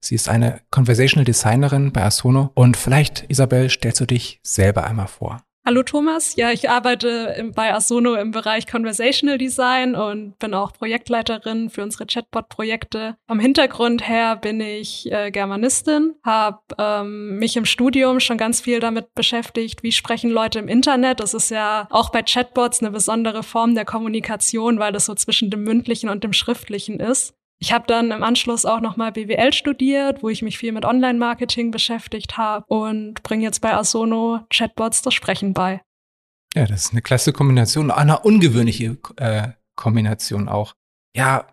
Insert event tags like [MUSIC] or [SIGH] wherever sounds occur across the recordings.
Sie ist eine Conversational Designerin bei Asono und vielleicht, Isabel, stellst du dich selber einmal vor. Hallo Thomas, ja, ich arbeite bei Asono im Bereich Conversational Design und bin auch Projektleiterin für unsere Chatbot-Projekte. Vom Hintergrund her bin ich äh, Germanistin, habe ähm, mich im Studium schon ganz viel damit beschäftigt, wie sprechen Leute im Internet. Das ist ja auch bei Chatbots eine besondere Form der Kommunikation, weil das so zwischen dem mündlichen und dem schriftlichen ist. Ich habe dann im Anschluss auch nochmal BWL studiert, wo ich mich viel mit Online-Marketing beschäftigt habe und bringe jetzt bei Asono Chatbots das Sprechen bei. Ja, das ist eine klasse Kombination, eine ungewöhnliche äh, Kombination auch. Ja,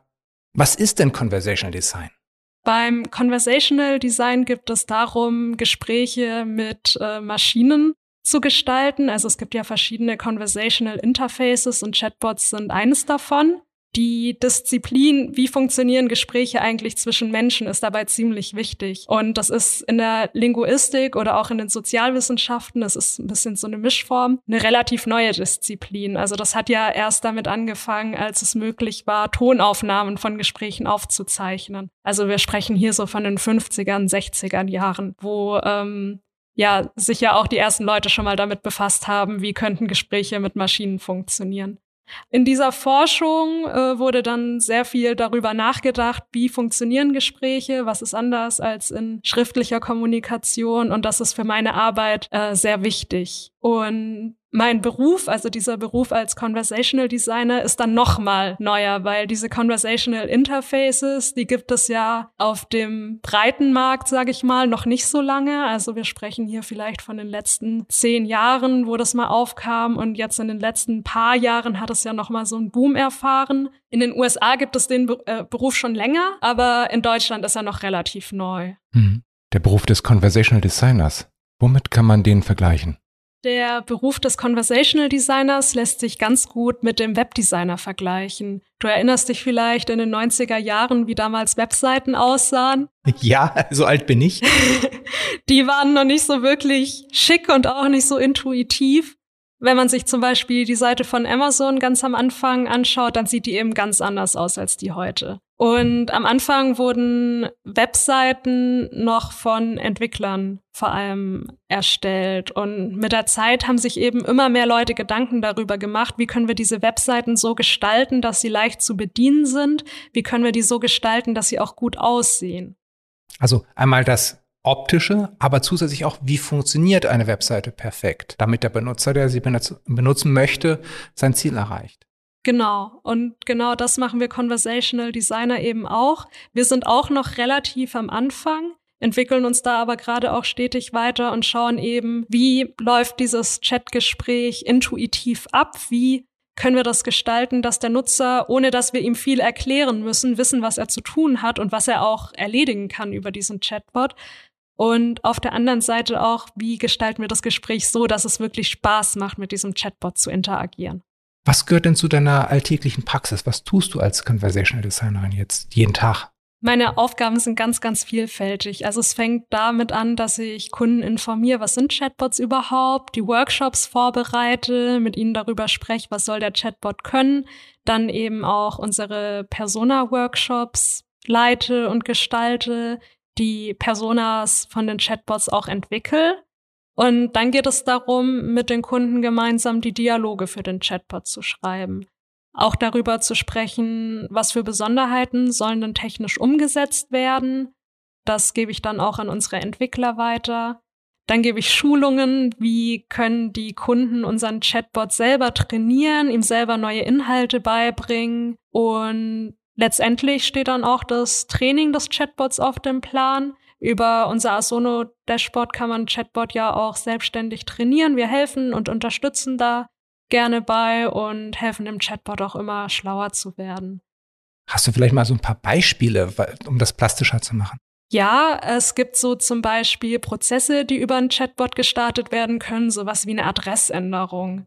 was ist denn Conversational Design? Beim Conversational Design gibt es darum, Gespräche mit äh, Maschinen zu gestalten. Also es gibt ja verschiedene Conversational Interfaces und Chatbots sind eines davon. Die Disziplin, wie funktionieren Gespräche eigentlich zwischen Menschen, ist dabei ziemlich wichtig. Und das ist in der Linguistik oder auch in den Sozialwissenschaften, das ist ein bisschen so eine Mischform, eine relativ neue Disziplin. Also das hat ja erst damit angefangen, als es möglich war, Tonaufnahmen von Gesprächen aufzuzeichnen. Also wir sprechen hier so von den 50ern, 60ern Jahren, wo ähm, ja sich ja auch die ersten Leute schon mal damit befasst haben, wie könnten Gespräche mit Maschinen funktionieren. In dieser Forschung äh, wurde dann sehr viel darüber nachgedacht, wie funktionieren Gespräche, was ist anders als in schriftlicher Kommunikation und das ist für meine Arbeit äh, sehr wichtig. Und mein Beruf, also dieser Beruf als Conversational Designer, ist dann nochmal neuer, weil diese Conversational Interfaces, die gibt es ja auf dem breiten Markt, sage ich mal, noch nicht so lange. Also wir sprechen hier vielleicht von den letzten zehn Jahren, wo das mal aufkam und jetzt in den letzten paar Jahren hat es ja nochmal so einen Boom erfahren. In den USA gibt es den äh, Beruf schon länger, aber in Deutschland ist er noch relativ neu. Hm. Der Beruf des Conversational Designers. Womit kann man den vergleichen? Der Beruf des Conversational Designers lässt sich ganz gut mit dem Webdesigner vergleichen. Du erinnerst dich vielleicht in den 90er Jahren, wie damals Webseiten aussahen? [LAUGHS] Ja, so alt bin ich. [LAUGHS] Die waren noch nicht so wirklich schick und auch nicht so intuitiv. Wenn man sich zum Beispiel die Seite von Amazon ganz am Anfang anschaut, dann sieht die eben ganz anders aus als die heute. Und am Anfang wurden Webseiten noch von Entwicklern vor allem erstellt. Und mit der Zeit haben sich eben immer mehr Leute Gedanken darüber gemacht, wie können wir diese Webseiten so gestalten, dass sie leicht zu bedienen sind? Wie können wir die so gestalten, dass sie auch gut aussehen? Also einmal das optische, aber zusätzlich auch, wie funktioniert eine Webseite perfekt, damit der Benutzer, der sie benutzen möchte, sein Ziel erreicht. Genau. Und genau das machen wir Conversational Designer eben auch. Wir sind auch noch relativ am Anfang, entwickeln uns da aber gerade auch stetig weiter und schauen eben, wie läuft dieses Chatgespräch intuitiv ab? Wie können wir das gestalten, dass der Nutzer, ohne dass wir ihm viel erklären müssen, wissen, was er zu tun hat und was er auch erledigen kann über diesen Chatbot, und auf der anderen Seite auch, wie gestalten wir das Gespräch so, dass es wirklich Spaß macht, mit diesem Chatbot zu interagieren. Was gehört denn zu deiner alltäglichen Praxis? Was tust du als Conversational Designerin jetzt jeden Tag? Meine Aufgaben sind ganz, ganz vielfältig. Also es fängt damit an, dass ich Kunden informiere, was sind Chatbots überhaupt, die Workshops vorbereite, mit ihnen darüber spreche, was soll der Chatbot können, dann eben auch unsere Persona-Workshops leite und gestalte, die Personas von den Chatbots auch entwickle. Und dann geht es darum, mit den Kunden gemeinsam die Dialoge für den Chatbot zu schreiben. Auch darüber zu sprechen, was für Besonderheiten sollen denn technisch umgesetzt werden. Das gebe ich dann auch an unsere Entwickler weiter. Dann gebe ich Schulungen, wie können die Kunden unseren Chatbot selber trainieren, ihm selber neue Inhalte beibringen und Letztendlich steht dann auch das Training des Chatbots auf dem Plan. Über unser Asono Dashboard kann man Chatbot ja auch selbstständig trainieren. Wir helfen und unterstützen da gerne bei und helfen dem Chatbot auch immer schlauer zu werden. Hast du vielleicht mal so ein paar Beispiele, um das plastischer zu machen? Ja, es gibt so zum Beispiel Prozesse, die über einen Chatbot gestartet werden können, sowas wie eine Adressänderung.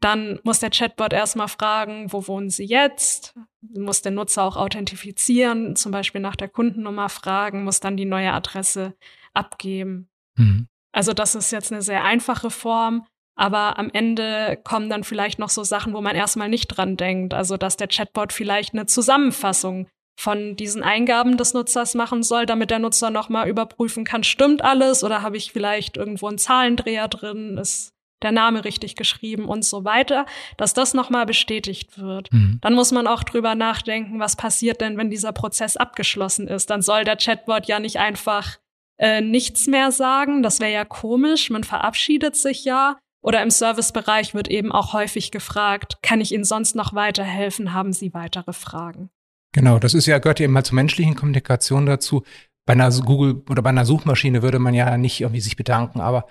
Dann muss der Chatbot erstmal fragen, wo wohnen Sie jetzt? Muss der Nutzer auch authentifizieren, zum Beispiel nach der Kundennummer fragen, muss dann die neue Adresse abgeben. Mhm. Also das ist jetzt eine sehr einfache Form, aber am Ende kommen dann vielleicht noch so Sachen, wo man erstmal nicht dran denkt. Also dass der Chatbot vielleicht eine Zusammenfassung von diesen Eingaben des Nutzers machen soll, damit der Nutzer nochmal überprüfen kann, stimmt alles oder habe ich vielleicht irgendwo einen Zahlendreher drin, ist der Name richtig geschrieben und so weiter, dass das nochmal bestätigt wird. Mhm. Dann muss man auch drüber nachdenken, was passiert denn, wenn dieser Prozess abgeschlossen ist. Dann soll der Chatbot ja nicht einfach äh, nichts mehr sagen, das wäre ja komisch, man verabschiedet sich ja. Oder im Servicebereich wird eben auch häufig gefragt, kann ich Ihnen sonst noch weiterhelfen? Haben Sie weitere Fragen? Genau, das ist ja, gehört ja immer zur menschlichen Kommunikation dazu. Bei einer Google oder bei einer Suchmaschine würde man ja nicht irgendwie sich bedanken, aber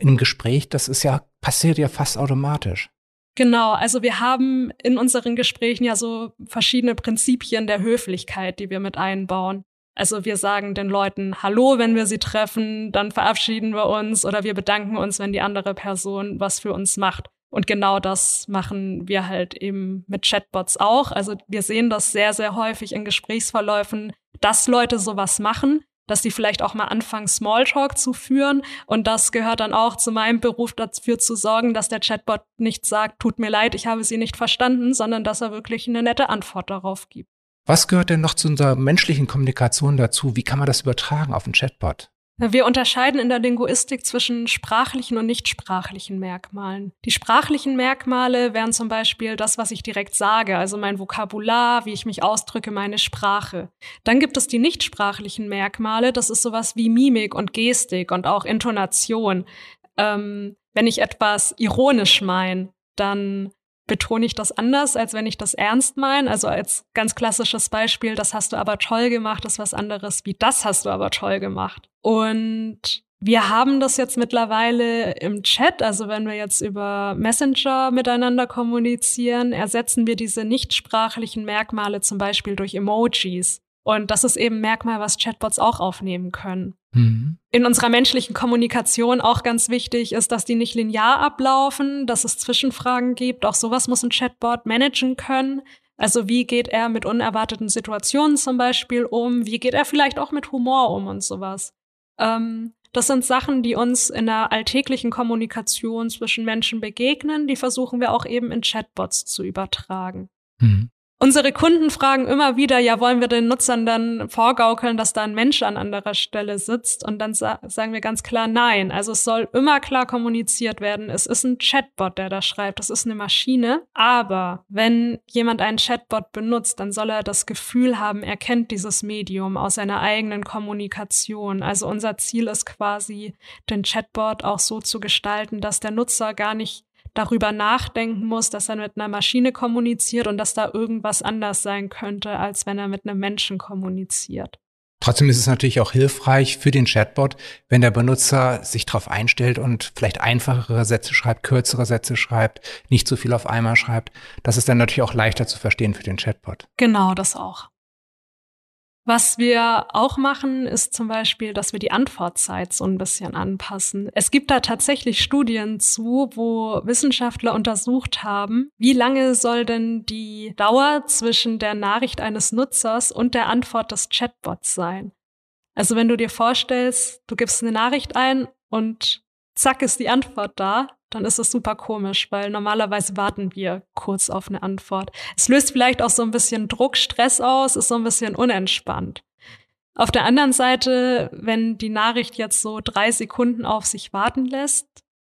in einem Gespräch, das ist ja, passiert ja fast automatisch. Genau, also wir haben in unseren Gesprächen ja so verschiedene Prinzipien der Höflichkeit, die wir mit einbauen. Also wir sagen den Leuten Hallo, wenn wir sie treffen, dann verabschieden wir uns oder wir bedanken uns, wenn die andere Person was für uns macht. Und genau das machen wir halt eben mit Chatbots auch. Also wir sehen das sehr, sehr häufig in Gesprächsverläufen, dass Leute sowas machen, dass sie vielleicht auch mal anfangen, Smalltalk zu führen. Und das gehört dann auch zu meinem Beruf dafür zu sorgen, dass der Chatbot nicht sagt, tut mir leid, ich habe Sie nicht verstanden, sondern dass er wirklich eine nette Antwort darauf gibt. Was gehört denn noch zu unserer menschlichen Kommunikation dazu? Wie kann man das übertragen auf einen Chatbot? Wir unterscheiden in der Linguistik zwischen sprachlichen und nichtsprachlichen Merkmalen. Die sprachlichen Merkmale wären zum Beispiel das, was ich direkt sage, also mein Vokabular, wie ich mich ausdrücke, meine Sprache. Dann gibt es die nichtsprachlichen Merkmale, das ist sowas wie Mimik und Gestik und auch Intonation. Ähm, wenn ich etwas ironisch meine, dann betone ich das anders, als wenn ich das ernst meine. Also als ganz klassisches Beispiel, das hast du aber toll gemacht, ist was anderes wie das hast du aber toll gemacht. Und wir haben das jetzt mittlerweile im Chat, also wenn wir jetzt über Messenger miteinander kommunizieren, ersetzen wir diese nichtsprachlichen Merkmale zum Beispiel durch Emojis. Und das ist eben ein Merkmal, was Chatbots auch aufnehmen können. Mhm. In unserer menschlichen Kommunikation auch ganz wichtig ist, dass die nicht linear ablaufen, dass es Zwischenfragen gibt. Auch sowas muss ein Chatbot managen können. Also wie geht er mit unerwarteten Situationen zum Beispiel um? Wie geht er vielleicht auch mit Humor um und sowas? Ähm, das sind Sachen, die uns in der alltäglichen Kommunikation zwischen Menschen begegnen. Die versuchen wir auch eben in Chatbots zu übertragen. Mhm. Unsere Kunden fragen immer wieder, ja, wollen wir den Nutzern dann vorgaukeln, dass da ein Mensch an anderer Stelle sitzt? Und dann sa sagen wir ganz klar nein. Also es soll immer klar kommuniziert werden. Es ist ein Chatbot, der da schreibt. Das ist eine Maschine. Aber wenn jemand einen Chatbot benutzt, dann soll er das Gefühl haben, er kennt dieses Medium aus seiner eigenen Kommunikation. Also unser Ziel ist quasi, den Chatbot auch so zu gestalten, dass der Nutzer gar nicht darüber nachdenken muss, dass er mit einer Maschine kommuniziert und dass da irgendwas anders sein könnte, als wenn er mit einem Menschen kommuniziert. Trotzdem ist es natürlich auch hilfreich für den Chatbot, wenn der Benutzer sich darauf einstellt und vielleicht einfachere Sätze schreibt, kürzere Sätze schreibt, nicht so viel auf einmal schreibt. Das ist dann natürlich auch leichter zu verstehen für den Chatbot. Genau, das auch. Was wir auch machen, ist zum Beispiel, dass wir die Antwortzeit so ein bisschen anpassen. Es gibt da tatsächlich Studien zu, wo Wissenschaftler untersucht haben, wie lange soll denn die Dauer zwischen der Nachricht eines Nutzers und der Antwort des Chatbots sein. Also wenn du dir vorstellst, du gibst eine Nachricht ein und zack ist die Antwort da, dann ist es super komisch, weil normalerweise warten wir kurz auf eine Antwort. Es löst vielleicht auch so ein bisschen Druck, Stress aus, ist so ein bisschen unentspannt. Auf der anderen Seite, wenn die Nachricht jetzt so drei Sekunden auf sich warten lässt,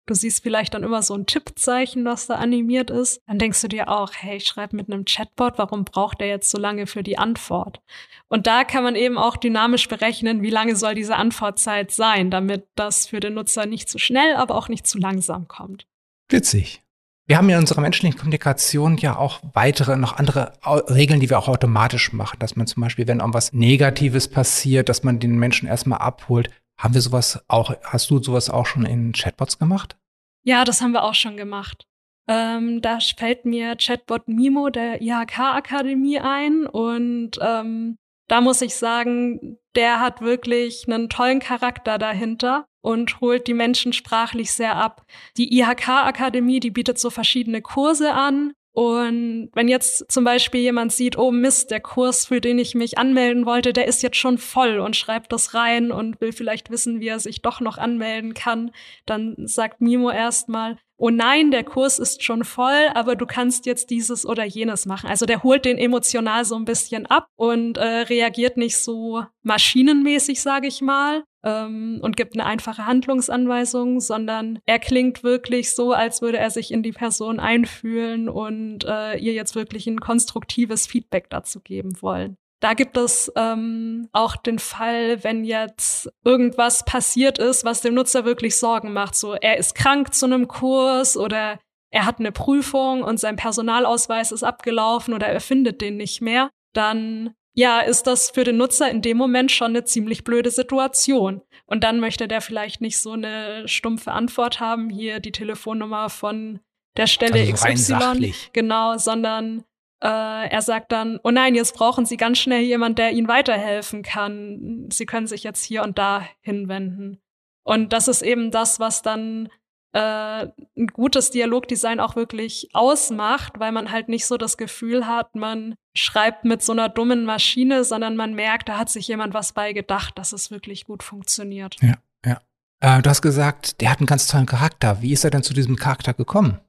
du siehst vielleicht dann immer so ein Tippzeichen, was da animiert ist, dann denkst du dir auch, hey, ich schreibe mit einem Chatbot, warum braucht er jetzt so lange für die Antwort? Und da kann man eben auch dynamisch berechnen, wie lange soll diese Antwortzeit sein, damit das für den Nutzer nicht zu schnell, aber auch nicht zu langsam kommt. Witzig. Wir haben in unserer menschlichen Kommunikation ja auch weitere, noch andere Regeln, die wir auch automatisch machen. Dass man zum Beispiel, wenn irgendwas Negatives passiert, dass man den Menschen erstmal abholt. Haben wir sowas auch, hast du sowas auch schon in Chatbots gemacht? Ja, das haben wir auch schon gemacht. Ähm, da fällt mir Chatbot Mimo der IHK-Akademie ein und ähm, da muss ich sagen, der hat wirklich einen tollen Charakter dahinter und holt die Menschen sprachlich sehr ab. Die IHK-Akademie, die bietet so verschiedene Kurse an. Und wenn jetzt zum Beispiel jemand sieht, oh Mist, der Kurs, für den ich mich anmelden wollte, der ist jetzt schon voll und schreibt das rein und will vielleicht wissen, wie er sich doch noch anmelden kann, dann sagt Mimo erstmal, oh nein, der Kurs ist schon voll, aber du kannst jetzt dieses oder jenes machen. Also der holt den emotional so ein bisschen ab und äh, reagiert nicht so maschinenmäßig, sage ich mal, ähm, und gibt eine einfache Handlungsanweisung, sondern er klingt wirklich so, als würde er sich in die Person einfühlen und äh, ihr jetzt wirklich ein konstruktives Feedback dazu geben wollen. Da gibt es ähm, auch den Fall, wenn jetzt irgendwas passiert ist, was dem Nutzer wirklich Sorgen macht. So, er ist krank zu einem Kurs oder er hat eine Prüfung und sein Personalausweis ist abgelaufen oder er findet den nicht mehr. Dann ja, ist das für den Nutzer in dem Moment schon eine ziemlich blöde Situation. Und dann möchte der vielleicht nicht so eine stumpfe Antwort haben, hier die Telefonnummer von der Stelle also XY. Genau, sondern äh, er sagt dann, oh nein, jetzt brauchen Sie ganz schnell jemand, der Ihnen weiterhelfen kann. Sie können sich jetzt hier und da hinwenden. Und das ist eben das, was dann äh, ein gutes Dialogdesign auch wirklich ausmacht, weil man halt nicht so das Gefühl hat, man schreibt mit so einer dummen Maschine, sondern man merkt, da hat sich jemand was bei gedacht, dass es wirklich gut funktioniert. Ja, ja. Äh, du hast gesagt, der hat einen ganz tollen Charakter. Wie ist er denn zu diesem Charakter gekommen?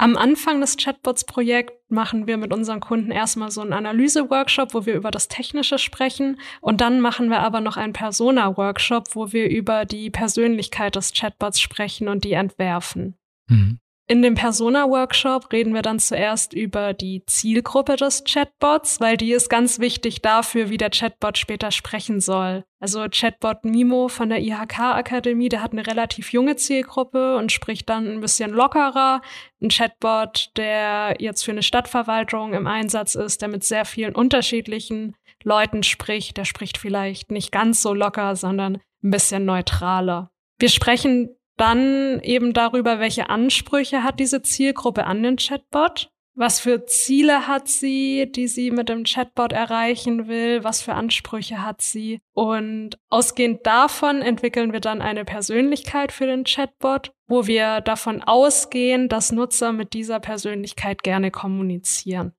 Am Anfang des Chatbots-Projekts machen wir mit unseren Kunden erstmal so einen Analyse-Workshop, wo wir über das Technische sprechen. Und dann machen wir aber noch einen Persona-Workshop, wo wir über die Persönlichkeit des Chatbots sprechen und die entwerfen. Mhm. In dem Persona-Workshop reden wir dann zuerst über die Zielgruppe des Chatbots, weil die ist ganz wichtig dafür, wie der Chatbot später sprechen soll. Also Chatbot Mimo von der IHK-Akademie, der hat eine relativ junge Zielgruppe und spricht dann ein bisschen lockerer. Ein Chatbot, der jetzt für eine Stadtverwaltung im Einsatz ist, der mit sehr vielen unterschiedlichen Leuten spricht, der spricht vielleicht nicht ganz so locker, sondern ein bisschen neutraler. Wir sprechen dann eben darüber, welche Ansprüche hat diese Zielgruppe an den Chatbot. Was für Ziele hat sie, die sie mit dem Chatbot erreichen will? Was für Ansprüche hat sie? Und ausgehend davon entwickeln wir dann eine Persönlichkeit für den Chatbot, wo wir davon ausgehen, dass Nutzer mit dieser Persönlichkeit gerne kommunizieren.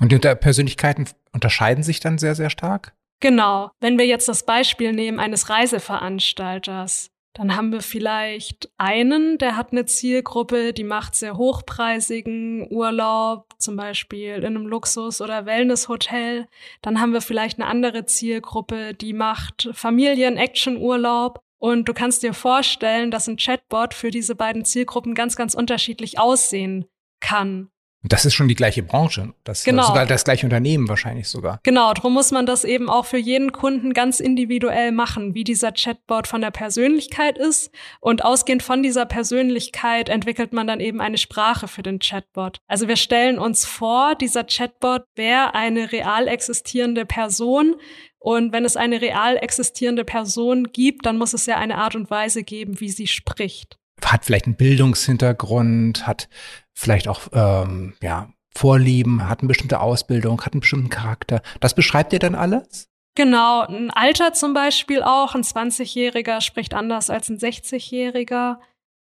Und die Persönlichkeiten unterscheiden sich dann sehr, sehr stark? Genau. Wenn wir jetzt das Beispiel nehmen eines Reiseveranstalters, dann haben wir vielleicht einen, der hat eine Zielgruppe, die macht sehr hochpreisigen Urlaub, zum Beispiel in einem Luxus- oder Wellnesshotel. Dann haben wir vielleicht eine andere Zielgruppe, die macht Familien-Action-Urlaub. Und du kannst dir vorstellen, dass ein Chatbot für diese beiden Zielgruppen ganz, ganz unterschiedlich aussehen kann. Das ist schon die gleiche Branche. Das genau. ist sogar das gleiche Unternehmen wahrscheinlich sogar. Genau, darum muss man das eben auch für jeden Kunden ganz individuell machen, wie dieser Chatbot von der Persönlichkeit ist. Und ausgehend von dieser Persönlichkeit entwickelt man dann eben eine Sprache für den Chatbot. Also wir stellen uns vor, dieser Chatbot wäre eine real existierende Person, und wenn es eine real existierende Person gibt, dann muss es ja eine Art und Weise geben, wie sie spricht. Hat vielleicht einen Bildungshintergrund, hat vielleicht auch ähm, ja, Vorlieben, hat eine bestimmte Ausbildung, hat einen bestimmten Charakter. Das beschreibt ihr dann alles? Genau, ein Alter zum Beispiel auch. Ein 20-Jähriger spricht anders als ein 60-Jähriger.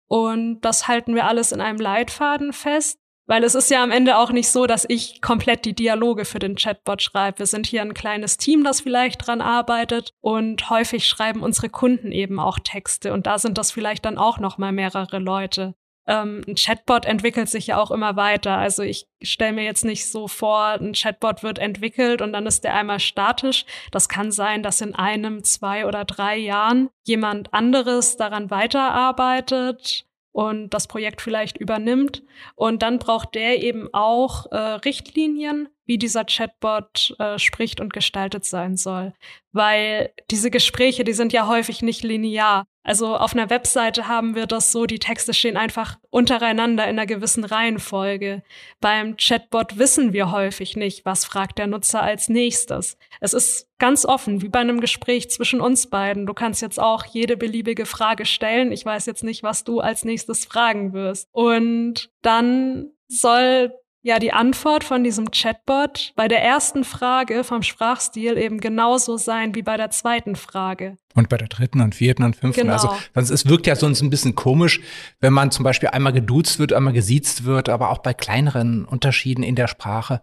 Und das halten wir alles in einem Leitfaden fest. Weil es ist ja am Ende auch nicht so, dass ich komplett die Dialoge für den Chatbot schreibe. Wir sind hier ein kleines Team, das vielleicht dran arbeitet und häufig schreiben unsere Kunden eben auch Texte und da sind das vielleicht dann auch noch mal mehrere Leute ähm, ein Chatbot entwickelt sich ja auch immer weiter. Also ich stelle mir jetzt nicht so vor, ein Chatbot wird entwickelt und dann ist der einmal statisch. Das kann sein, dass in einem, zwei oder drei Jahren jemand anderes daran weiterarbeitet und das Projekt vielleicht übernimmt. Und dann braucht der eben auch äh, Richtlinien, wie dieser Chatbot äh, spricht und gestaltet sein soll. Weil diese Gespräche, die sind ja häufig nicht linear. Also auf einer Webseite haben wir das so, die Texte stehen einfach untereinander in einer gewissen Reihenfolge. Beim Chatbot wissen wir häufig nicht, was fragt der Nutzer als nächstes. Es ist ganz offen, wie bei einem Gespräch zwischen uns beiden. Du kannst jetzt auch jede beliebige Frage stellen. Ich weiß jetzt nicht, was du als nächstes fragen wirst. Und dann soll ja die Antwort von diesem Chatbot bei der ersten Frage vom Sprachstil eben genauso sein wie bei der zweiten Frage. Und bei der dritten und vierten und fünften. Genau. Also sonst, es wirkt ja sonst ein bisschen komisch, wenn man zum Beispiel einmal geduzt wird, einmal gesiezt wird, aber auch bei kleineren Unterschieden in der Sprache,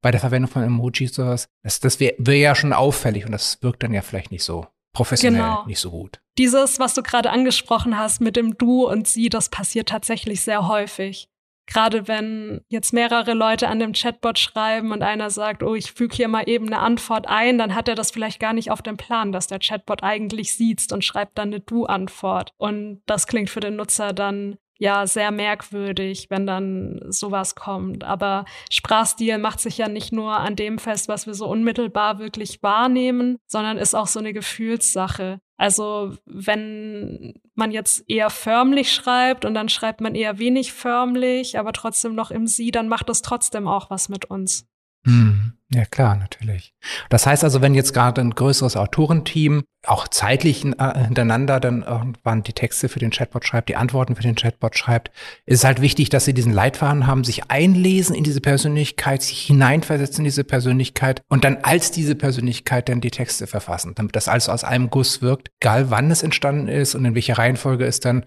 bei der Verwendung von Emojis sowas. Das, das wäre wär ja schon auffällig und das wirkt dann ja vielleicht nicht so professionell, Genau. nicht so gut. Dieses, was du gerade angesprochen hast mit dem Du und Sie, das passiert tatsächlich sehr häufig. Gerade wenn jetzt mehrere Leute an dem Chatbot schreiben und einer sagt, oh, ich füge hier mal eben eine Antwort ein, dann hat er das vielleicht gar nicht auf dem Plan, dass der Chatbot eigentlich sieht und schreibt dann eine Du-Antwort. Und das klingt für den Nutzer dann ja sehr merkwürdig, wenn dann sowas kommt. Aber Sprachstil macht sich ja nicht nur an dem fest, was wir so unmittelbar wirklich wahrnehmen, sondern ist auch so eine Gefühlssache. Also wenn man jetzt eher förmlich schreibt und dann schreibt man eher wenig förmlich, aber trotzdem noch im Sie, dann macht das trotzdem auch was mit uns. Hm. Ja, klar, natürlich. Das heißt also, wenn jetzt gerade ein größeres Autorenteam auch zeitlich äh, hintereinander dann irgendwann die Texte für den Chatbot schreibt, die Antworten für den Chatbot schreibt, ist es halt wichtig, dass sie diesen Leitfaden haben, sich einlesen in diese Persönlichkeit, sich hineinversetzen in diese Persönlichkeit und dann als diese Persönlichkeit dann die Texte verfassen, damit das alles aus einem Guss wirkt, egal wann es entstanden ist und in welcher Reihenfolge es dann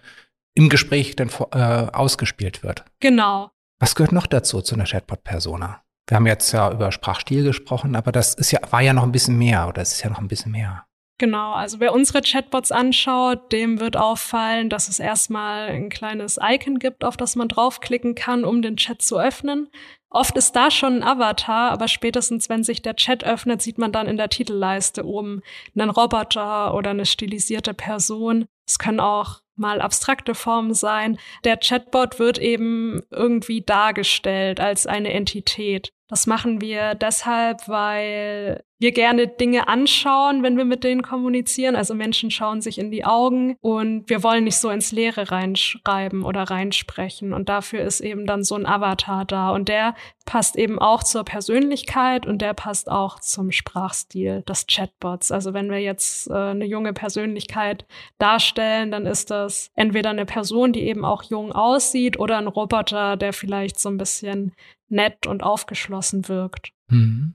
im Gespräch dann äh, ausgespielt wird. Genau. Was gehört noch dazu zu einer Chatbot-Persona? Wir haben jetzt ja über Sprachstil gesprochen, aber das ist ja, war ja noch ein bisschen mehr oder es ist ja noch ein bisschen mehr. Genau, also wer unsere Chatbots anschaut, dem wird auffallen, dass es erstmal ein kleines Icon gibt, auf das man draufklicken kann, um den Chat zu öffnen. Oft ist da schon ein Avatar, aber spätestens wenn sich der Chat öffnet, sieht man dann in der Titelleiste oben einen Roboter oder eine stilisierte Person. Es können auch mal abstrakte Formen sein. Der Chatbot wird eben irgendwie dargestellt als eine Entität. Das machen wir deshalb, weil wir gerne Dinge anschauen, wenn wir mit denen kommunizieren. Also Menschen schauen sich in die Augen und wir wollen nicht so ins Leere reinschreiben oder reinsprechen. Und dafür ist eben dann so ein Avatar da. Und der passt eben auch zur Persönlichkeit und der passt auch zum Sprachstil des Chatbots. Also wenn wir jetzt äh, eine junge Persönlichkeit darstellen, dann ist das entweder eine Person, die eben auch jung aussieht oder ein Roboter, der vielleicht so ein bisschen nett und aufgeschlossen wirkt. Mhm.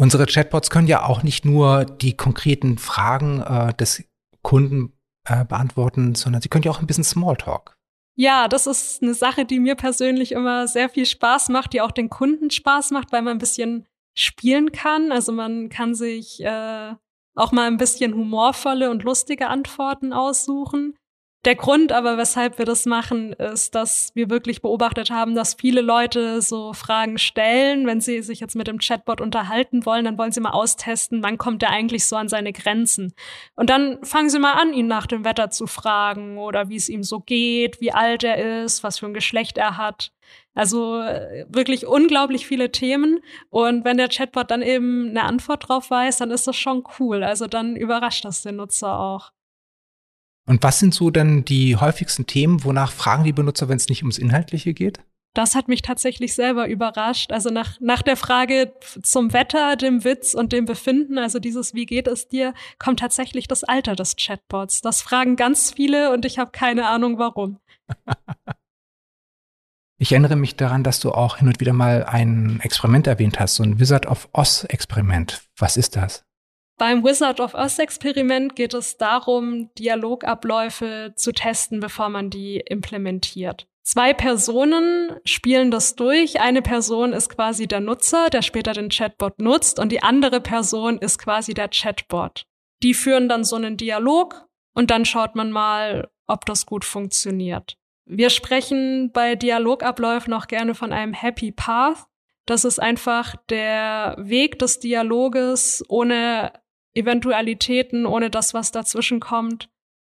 Unsere Chatbots können ja auch nicht nur die konkreten Fragen äh, des Kunden äh, beantworten, sondern sie können ja auch ein bisschen Smalltalk. Ja, das ist eine Sache, die mir persönlich immer sehr viel Spaß macht, die auch den Kunden Spaß macht, weil man ein bisschen spielen kann. Also man kann sich äh, auch mal ein bisschen humorvolle und lustige Antworten aussuchen. Der Grund aber, weshalb wir das machen, ist, dass wir wirklich beobachtet haben, dass viele Leute so Fragen stellen. Wenn sie sich jetzt mit dem Chatbot unterhalten wollen, dann wollen sie mal austesten, wann kommt er eigentlich so an seine Grenzen. Und dann fangen sie mal an, ihn nach dem Wetter zu fragen oder wie es ihm so geht, wie alt er ist, was für ein Geschlecht er hat. Also wirklich unglaublich viele Themen. Und wenn der Chatbot dann eben eine Antwort drauf weiß, dann ist das schon cool. Also dann überrascht das den Nutzer auch. Und was sind so denn die häufigsten Themen, wonach fragen die Benutzer, wenn es nicht ums Inhaltliche geht? Das hat mich tatsächlich selber überrascht. Also nach, nach der Frage zum Wetter, dem Witz und dem Befinden, also dieses Wie geht es dir, kommt tatsächlich das Alter des Chatbots. Das fragen ganz viele und ich habe keine Ahnung warum. [LAUGHS] Ich erinnere mich daran, dass du auch hin und wieder mal ein Experiment erwähnt hast, so ein Wizard of Oz Experiment. Was ist das? Beim Wizard of Oz Experiment geht es darum, Dialogabläufe zu testen, bevor man die implementiert. Zwei Personen spielen das durch. Eine Person ist quasi der Nutzer, der später den Chatbot nutzt, und die andere Person ist quasi der Chatbot. Die führen dann so einen Dialog und dann schaut man mal, ob das gut funktioniert. Wir sprechen bei Dialogabläufen auch gerne von einem Happy Path. Das ist einfach der Weg des Dialoges ohne Eventualitäten, ohne das, was dazwischen kommt.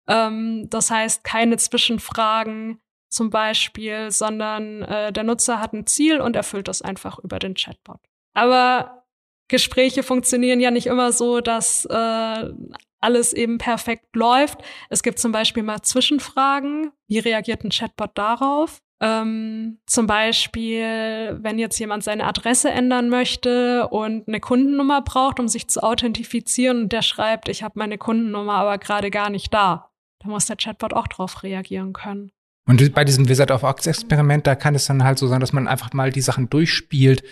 Ähm, das heißt, keine Zwischenfragen zum Beispiel, sondern äh, der Nutzer hat ein Ziel und erfüllt das einfach über den Chatbot. Aber Gespräche funktionieren ja nicht immer so, dass äh, alles eben perfekt läuft. Es gibt zum Beispiel mal Zwischenfragen. Wie reagiert ein Chatbot darauf? Ähm, zum Beispiel, wenn jetzt jemand seine Adresse ändern möchte und eine Kundennummer braucht, um sich zu authentifizieren und der schreibt, ich habe meine Kundennummer aber gerade gar nicht da. Da muss der Chatbot auch drauf reagieren können. Und bei diesem Wizard of Ox Experiment, da kann es dann halt so sein, dass man einfach mal die Sachen durchspielt,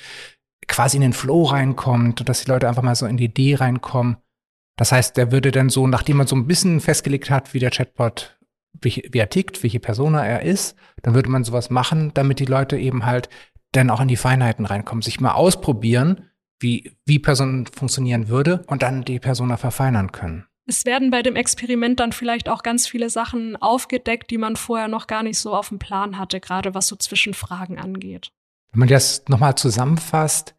quasi in den Flow reinkommt und dass die Leute einfach mal so in die Idee reinkommen. Das heißt, der würde dann so, nachdem man so ein bisschen festgelegt hat, wie der Chatbot, wie, wie er tickt, welche Persona er ist, dann würde man sowas machen, damit die Leute eben halt dann auch in die Feinheiten reinkommen, sich mal ausprobieren, wie, wie Person funktionieren würde und dann die Persona verfeinern können es werden bei dem Experiment dann vielleicht auch ganz viele Sachen aufgedeckt, die man vorher noch gar nicht so auf dem Plan hatte, gerade was so Zwischenfragen angeht. Wenn man das nochmal zusammenfasst,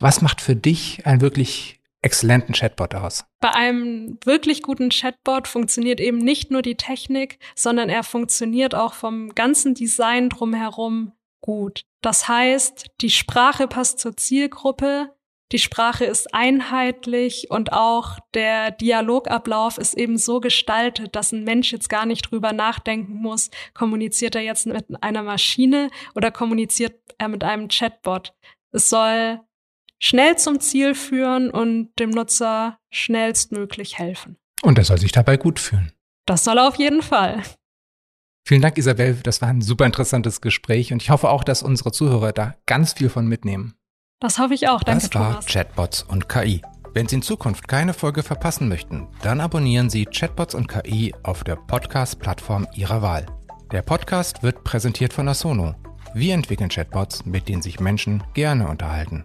was macht für dich einen wirklich exzellenten Chatbot aus? Bei einem wirklich guten Chatbot funktioniert eben nicht nur die Technik, sondern er funktioniert auch vom ganzen Design drumherum gut. Das heißt, die Sprache passt zur Zielgruppe, die Sprache ist einheitlich und auch der Dialogablauf ist eben so gestaltet, dass ein Mensch jetzt gar nicht drüber nachdenken muss, kommuniziert er jetzt mit einer Maschine oder kommuniziert er mit einem Chatbot. Es soll schnell zum Ziel führen und dem Nutzer schnellstmöglich helfen. Und er soll sich dabei gut fühlen. Das soll er auf jeden Fall. Vielen Dank, Isabel. Das war ein super interessantes Gespräch und ich hoffe auch, dass unsere Zuhörer da ganz viel von mitnehmen. Das hoffe ich auch. Danke, das war Thomas. Chatbots und KI. Wenn Sie in Zukunft keine Folge verpassen möchten, dann abonnieren Sie Chatbots und KI auf der Podcast-Plattform Ihrer Wahl. Der Podcast wird präsentiert von Asono. Wir entwickeln Chatbots, mit denen sich Menschen gerne unterhalten.